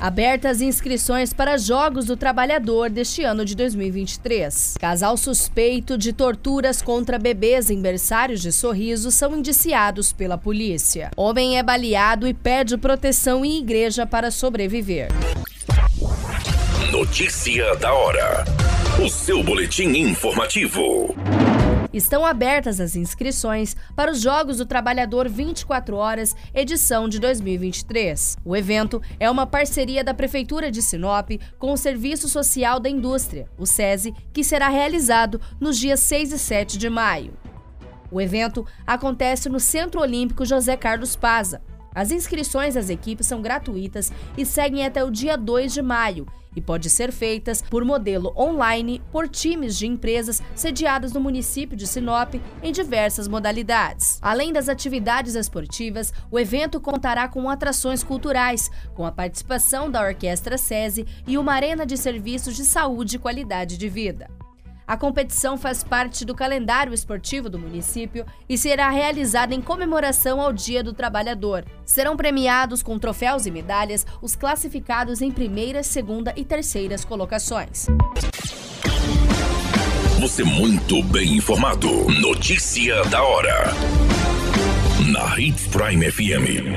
Abertas inscrições para Jogos do Trabalhador deste ano de 2023. Casal suspeito de torturas contra bebês em berçários de sorriso são indiciados pela polícia. Homem é baleado e pede proteção em igreja para sobreviver. Notícia da hora. O seu boletim informativo. Estão abertas as inscrições para os Jogos do Trabalhador 24 Horas, edição de 2023. O evento é uma parceria da Prefeitura de Sinop com o Serviço Social da Indústria, o SESI, que será realizado nos dias 6 e 7 de maio. O evento acontece no Centro Olímpico José Carlos Paza. As inscrições das equipes são gratuitas e seguem até o dia 2 de maio e pode ser feitas por modelo online por times de empresas sediadas no município de Sinop em diversas modalidades. Além das atividades esportivas, o evento contará com atrações culturais, com a participação da Orquestra SESI e uma arena de serviços de saúde e qualidade de vida. A competição faz parte do calendário esportivo do município e será realizada em comemoração ao Dia do Trabalhador. Serão premiados com troféus e medalhas os classificados em primeira, segunda e terceiras colocações. Você muito bem informado. Notícia da hora. Na Hits Prime FM.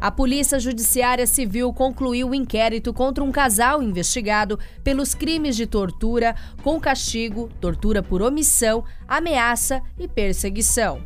A Polícia Judiciária Civil concluiu o inquérito contra um casal investigado pelos crimes de tortura com castigo, tortura por omissão, ameaça e perseguição.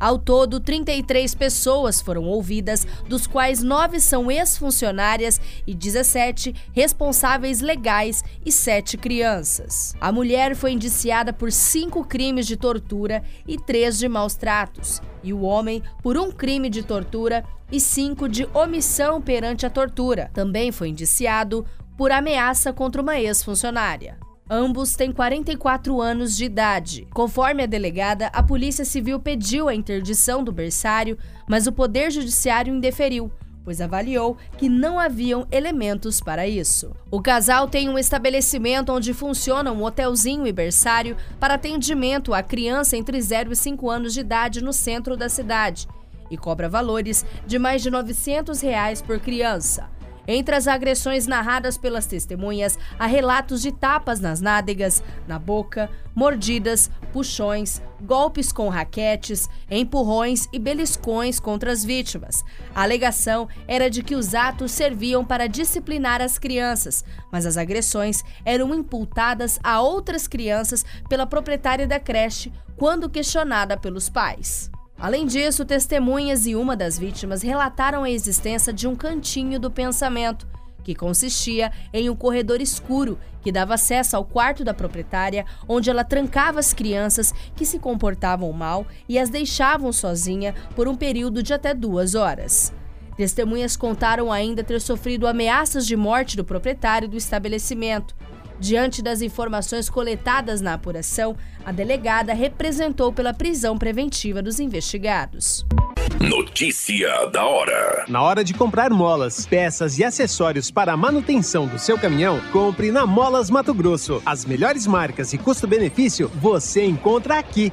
Ao todo, 33 pessoas foram ouvidas, dos quais 9 são ex-funcionárias e 17 responsáveis legais e 7 crianças. A mulher foi indiciada por cinco crimes de tortura e 3 de maus tratos, e o homem por um crime de tortura e 5 de omissão perante a tortura. Também foi indiciado por ameaça contra uma ex-funcionária. Ambos têm 44 anos de idade. Conforme a delegada, a Polícia Civil pediu a interdição do berçário, mas o Poder Judiciário indeferiu, pois avaliou que não haviam elementos para isso. O casal tem um estabelecimento onde funciona um hotelzinho e berçário para atendimento à criança entre 0 e 5 anos de idade no centro da cidade e cobra valores de mais de 900 reais por criança. Entre as agressões narradas pelas testemunhas, há relatos de tapas nas nádegas, na boca, mordidas, puxões, golpes com raquetes, empurrões e beliscões contra as vítimas. A alegação era de que os atos serviam para disciplinar as crianças, mas as agressões eram imputadas a outras crianças pela proprietária da creche quando questionada pelos pais. Além disso, testemunhas e uma das vítimas relataram a existência de um cantinho do pensamento, que consistia em um corredor escuro que dava acesso ao quarto da proprietária, onde ela trancava as crianças que se comportavam mal e as deixavam sozinha por um período de até duas horas. Testemunhas contaram ainda ter sofrido ameaças de morte do proprietário do estabelecimento Diante das informações coletadas na apuração, a delegada representou pela prisão preventiva dos investigados. Notícia da hora. Na hora de comprar molas, peças e acessórios para a manutenção do seu caminhão, compre na Molas Mato Grosso. As melhores marcas e custo-benefício você encontra aqui.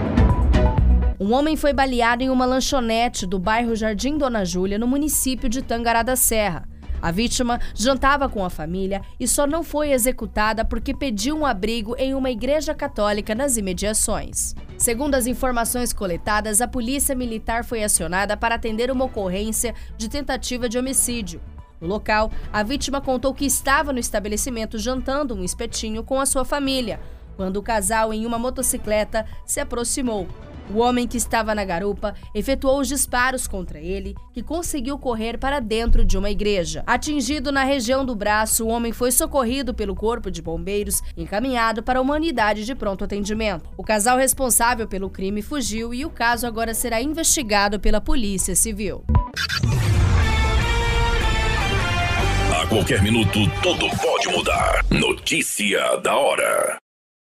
Um homem foi baleado em uma lanchonete do bairro Jardim Dona Júlia, no município de Tangará da Serra. A vítima jantava com a família e só não foi executada porque pediu um abrigo em uma igreja católica nas imediações. Segundo as informações coletadas, a polícia militar foi acionada para atender uma ocorrência de tentativa de homicídio. No local, a vítima contou que estava no estabelecimento jantando um espetinho com a sua família, quando o casal em uma motocicleta se aproximou. O homem que estava na garupa efetuou os disparos contra ele, que conseguiu correr para dentro de uma igreja. Atingido na região do braço, o homem foi socorrido pelo corpo de bombeiros e encaminhado para uma unidade de pronto atendimento. O casal responsável pelo crime fugiu e o caso agora será investigado pela Polícia Civil. A qualquer minuto, tudo pode mudar. Notícia da hora.